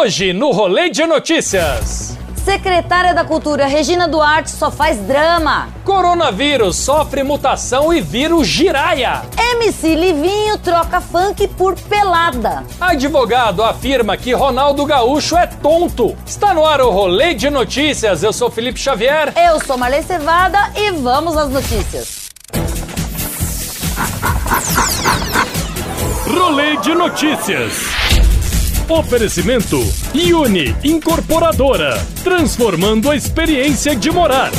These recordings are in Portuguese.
Hoje no Rolê de Notícias. Secretária da Cultura Regina Duarte só faz drama. Coronavírus sofre mutação e o giraia. MC Livinho troca funk por pelada. Advogado afirma que Ronaldo Gaúcho é tonto. Está no ar o Rolê de Notícias. Eu sou Felipe Xavier. Eu sou Marley Cevada e vamos às notícias. Rolê de Notícias. Oferecimento Uni Incorporadora, transformando a experiência de morar.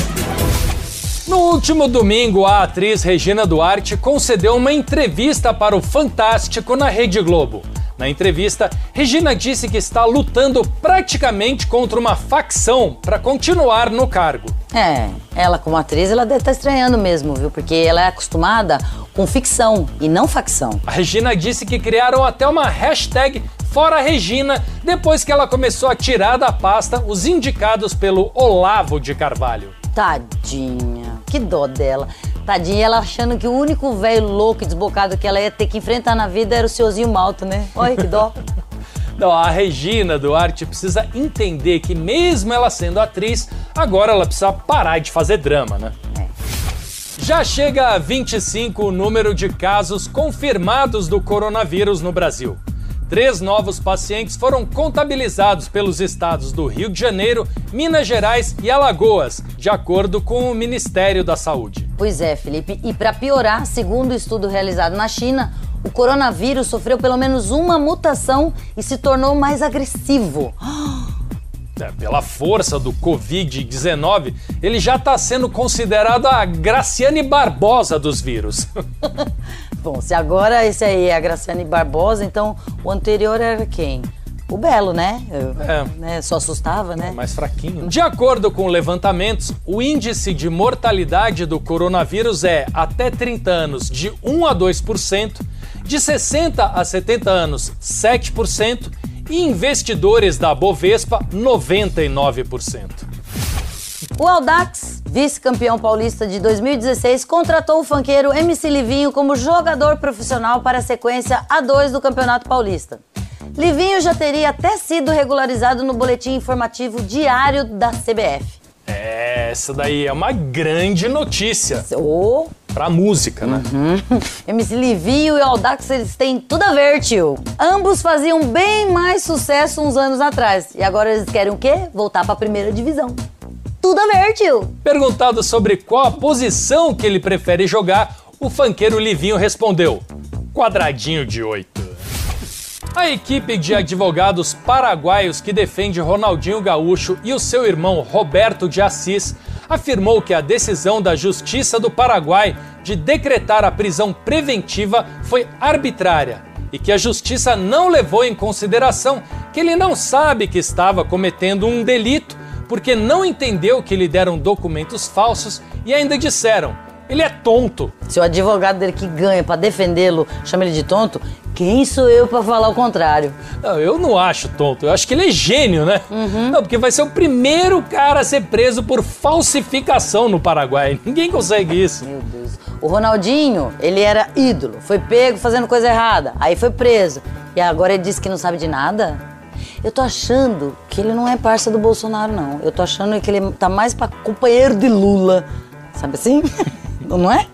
No último domingo, a atriz Regina Duarte concedeu uma entrevista para o Fantástico na Rede Globo. Na entrevista, Regina disse que está lutando praticamente contra uma facção para continuar no cargo. É, ela como atriz, ela deve estar estranhando mesmo, viu? Porque ela é acostumada com ficção e não facção. A Regina disse que criaram até uma hashtag Fora Regina, depois que ela começou a tirar da pasta os indicados pelo Olavo de Carvalho. Tadinha, que dó dela. Tadinha, ela achando que o único velho louco e desbocado que ela ia ter que enfrentar na vida era o seuzinho malto, né? Olha que dó. Não, a Regina Duarte precisa entender que, mesmo ela sendo atriz, agora ela precisa parar de fazer drama, né? É. Já chega a 25 o número de casos confirmados do coronavírus no Brasil. Três novos pacientes foram contabilizados pelos estados do Rio de Janeiro, Minas Gerais e Alagoas, de acordo com o Ministério da Saúde. Pois é, Felipe. E para piorar, segundo o estudo realizado na China, o coronavírus sofreu pelo menos uma mutação e se tornou mais agressivo. É, pela força do Covid-19, ele já está sendo considerado a Graciane Barbosa dos vírus. Bom, se agora esse aí é a Graciane Barbosa, então o anterior era quem? O Belo, né? É. né? Só assustava, né? É mais fraquinho. De acordo com levantamentos, o índice de mortalidade do coronavírus é até 30 anos de 1 a 2%, de 60 a 70 anos 7% e investidores da Bovespa 99%. O Aldax, vice-campeão paulista de 2016, contratou o fanqueiro MC Livinho como jogador profissional para a sequência A2 do Campeonato Paulista. Livinho já teria até sido regularizado no boletim informativo diário da CBF. É, essa daí é uma grande notícia. Oh. Pra música, né? Uhum. MC Livinho e Aldax, eles têm tudo a ver, tio. Ambos faziam bem mais sucesso uns anos atrás. E agora eles querem o quê? Voltar pra primeira divisão. Tudo a ver, tio. Perguntado sobre qual a posição que ele prefere jogar, o fanqueiro Livinho respondeu: quadradinho de oito. A equipe de advogados paraguaios que defende Ronaldinho Gaúcho e o seu irmão Roberto de Assis afirmou que a decisão da Justiça do Paraguai de decretar a prisão preventiva foi arbitrária e que a justiça não levou em consideração que ele não sabe que estava cometendo um delito porque não entendeu que lhe deram documentos falsos e ainda disseram ele é tonto. Se o advogado dele que ganha para defendê-lo chama ele de tonto, quem sou eu para falar o contrário? Não, eu não acho tonto. Eu acho que ele é gênio, né? Uhum. Não, porque vai ser o primeiro cara a ser preso por falsificação no Paraguai. Ninguém consegue isso. Meu Deus. O Ronaldinho, ele era ídolo. Foi pego fazendo coisa errada. Aí foi preso. E agora ele disse que não sabe de nada? Eu tô achando que ele não é parça do Bolsonaro, não. Eu tô achando que ele tá mais pra companheiro de Lula. Sabe assim? não é?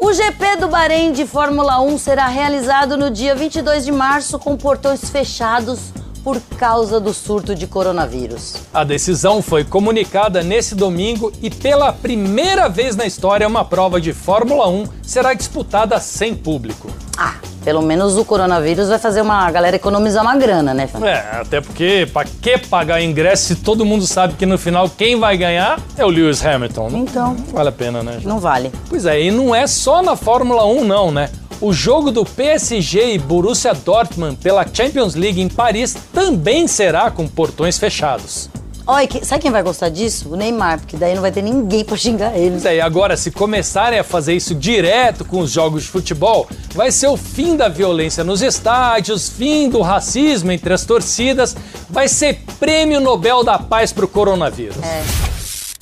O GP do Bahrein de Fórmula 1 será realizado no dia 22 de março com portões fechados por causa do surto de coronavírus. A decisão foi comunicada nesse domingo e pela primeira vez na história uma prova de Fórmula 1 será disputada sem público. Ah, pelo menos o coronavírus vai fazer uma galera economizar uma grana, né? É, até porque pra que pagar ingresso se todo mundo sabe que no final quem vai ganhar é o Lewis Hamilton? Não, então. Não vale a pena, né? Não vale. Pois é, e não é só na Fórmula 1 não, né? O jogo do PSG e Borussia Dortmund pela Champions League em Paris também será com portões fechados. Olha, sabe quem vai gostar disso? O Neymar, porque daí não vai ter ninguém para xingar ele. Isso aí, agora, se começarem a fazer isso direto com os jogos de futebol, vai ser o fim da violência nos estádios, fim do racismo entre as torcidas, vai ser prêmio Nobel da Paz pro coronavírus. É.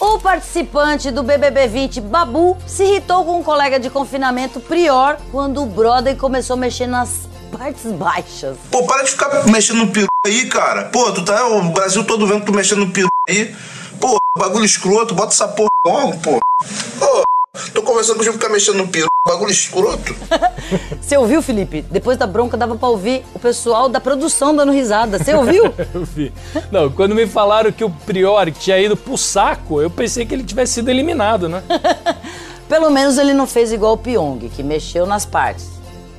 O participante do BBB 20, Babu, se irritou com um colega de confinamento Prior quando o brother começou a mexer nas partes baixas. Pô, para de ficar mexendo no peru aí, cara. Pô, tu tá o Brasil todo vendo tu mexendo no peru aí. Pô, bagulho escroto, bota essa porra logo, pô. Pô, tô conversando com você ficar mexendo no peru, bagulho escroto. Você ouviu, Felipe? Depois da bronca dava pra ouvir o pessoal da produção dando risada. Você ouviu? Eu vi. Não, quando me falaram que o Priori tinha ido pro saco, eu pensei que ele tivesse sido eliminado, né? Pelo menos ele não fez igual o Pyong, que mexeu nas partes.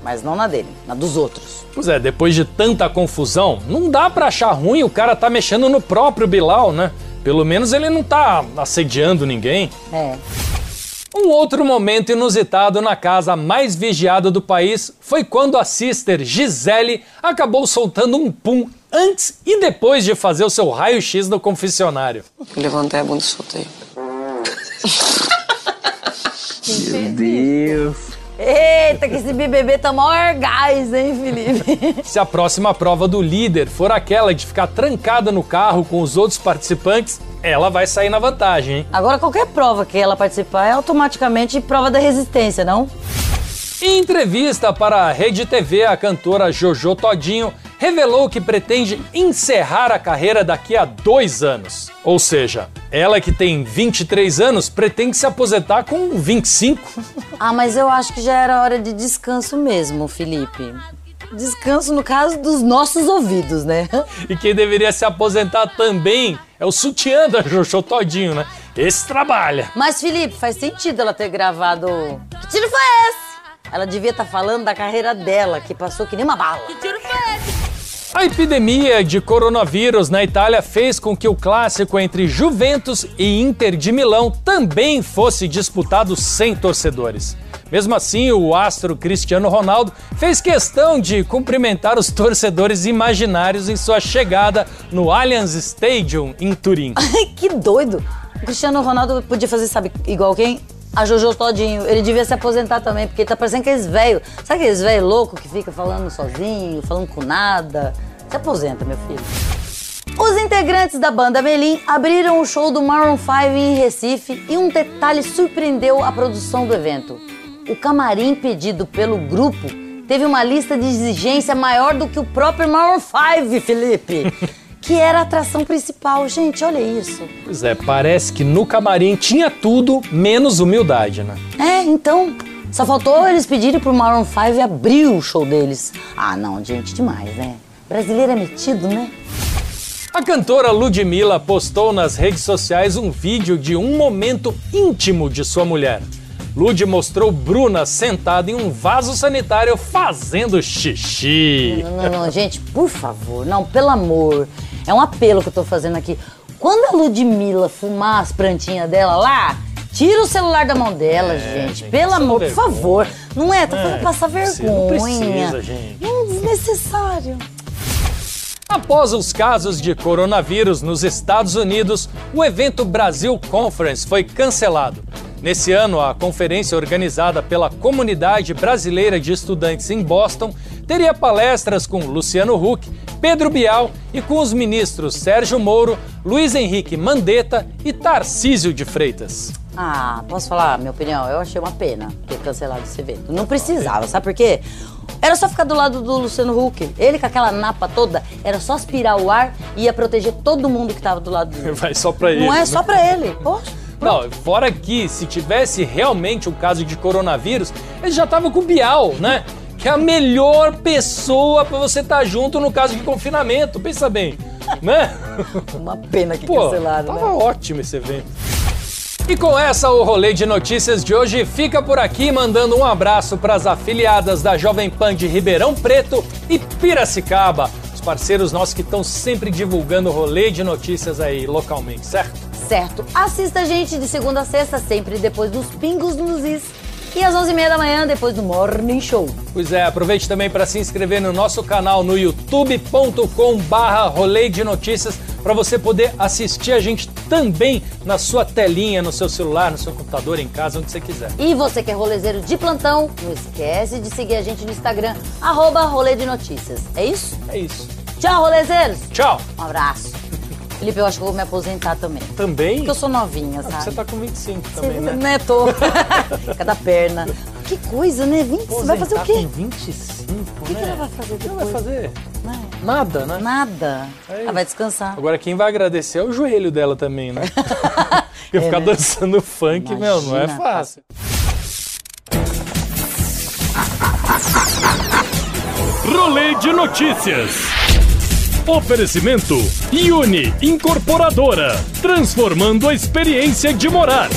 Mas não na dele, na dos outros. Pois é, depois de tanta confusão, não dá pra achar ruim o cara tá mexendo no próprio Bilal, né? Pelo menos ele não tá assediando ninguém. É. Um outro momento inusitado na casa mais vigiada do país foi quando a sister Gisele acabou soltando um pum antes e depois de fazer o seu raio-x no confessionário. Levantei a bunda e soltei. Meu Deus. Eita, que esse BBB tá maior gás, hein, Felipe? Se a próxima prova do líder for aquela de ficar trancada no carro com os outros participantes, ela vai sair na vantagem, hein? Agora, qualquer prova que ela participar é automaticamente prova da resistência, não? Em entrevista para a Rede TV, a cantora Jojo Todinho revelou que pretende encerrar a carreira daqui a dois anos. Ou seja, ela que tem 23 anos pretende se aposentar com 25. Ah, mas eu acho que já era hora de descanso mesmo, Felipe. Descanso no caso dos nossos ouvidos, né? E quem deveria se aposentar também é o sutiã da Jojo Todinho, né? Esse trabalha. Mas, Felipe, faz sentido ela ter gravado. Que tiro foi esse? Ela devia estar falando da carreira dela, que passou que nem uma bala. A epidemia de coronavírus na Itália fez com que o clássico entre Juventus e Inter de Milão também fosse disputado sem torcedores. Mesmo assim, o astro Cristiano Ronaldo fez questão de cumprimentar os torcedores imaginários em sua chegada no Allianz Stadium em Turim. que doido! O Cristiano Ronaldo podia fazer, sabe, igual quem? A Jojo Todinho. Ele devia se aposentar também, porque ele tá parecendo aqueles velhos. Sabe aqueles velhos loucos que fica falando sozinho, falando com nada? Se aposenta, meu filho. Os integrantes da banda Melim abriram o show do Maroon 5 em Recife e um detalhe surpreendeu a produção do evento. O camarim pedido pelo grupo teve uma lista de exigência maior do que o próprio Maroon 5, Felipe. que era a atração principal. Gente, olha isso. Pois é, parece que no camarim tinha tudo menos humildade, né? É, então. Só faltou eles pedirem pro Maroon 5 abrir o show deles. Ah, não, gente, demais, né? Brasileiro é metido, né? A cantora Ludmilla postou nas redes sociais um vídeo de um momento íntimo de sua mulher. Lud mostrou Bruna sentada em um vaso sanitário fazendo xixi. Não, não, não, gente, por favor, não, pelo amor. É um apelo que eu tô fazendo aqui. Quando a Ludmilla fumar as plantinhas dela lá, tira o celular da mão dela, É, gente. gente, Pelo é amor, por favor. Não é? Tá fazendo É, passar precisa, vergonha. não precisa, gente. Desnecessário. Após os casos de coronavírus nos Estados Unidos, o evento Brasil Conference foi cancelado. Nesse ano, a conferência organizada pela Comunidade Brasileira de Estudantes em Boston teria palestras com Luciano Huck, Pedro Bial e com os ministros Sérgio Moro, Luiz Henrique Mandetta e Tarcísio de Freitas. Ah, posso falar a minha opinião? Eu achei uma pena ter cancelado esse evento. Não precisava, sabe por quê? Era só ficar do lado do Luciano Huck. Ele com aquela napa toda, era só aspirar o ar e ia proteger todo mundo que tava do lado dele. Vai só pra ele. Não é né? só pra ele. Poxa. Não, fora que se tivesse realmente um caso de coronavírus, ele já tava com o Bial, né? Que é a melhor pessoa pra você estar junto no caso de confinamento. Pensa bem, né? Uma pena que Pô, cancelaram, tava né? ótimo esse evento. E com essa, o rolê de notícias de hoje fica por aqui, mandando um abraço para as afiliadas da Jovem Pan de Ribeirão Preto e Piracicaba, os parceiros nossos que estão sempre divulgando o rolê de notícias aí localmente, certo? Certo. Assista a gente de segunda a sexta, sempre depois dos Pingos nos Is. E às 11h30 da manhã, depois do Morning Show. Pois é, aproveite também para se inscrever no nosso canal no youtube.com barra rolê de notícias para você poder assistir a gente também na sua telinha, no seu celular, no seu computador, em casa, onde você quiser. E você que é rolezeiro de plantão, não esquece de seguir a gente no Instagram, arroba rolê de notícias. É isso? É isso. Tchau, rolezeiros! Tchau! Um abraço. Felipe, eu acho que eu vou me aposentar também. Também? Porque eu sou novinha, sabe? Você tá com 25 também, né? Né, tô. Cada perna. Que coisa, né? 20, você vai fazer o Aposentar quê? Com 25, O que, né? que ela vai fazer O que depois? ela vai fazer? Né? Nada, né? Nada. É ela vai descansar. Agora quem vai agradecer é o joelho dela também, né? Porque É, ficar né? dançando funk, meu, não é Imagina. fácil. Rolê de notícias. Oferecimento Uni Incorporadora, transformando a experiência de morar.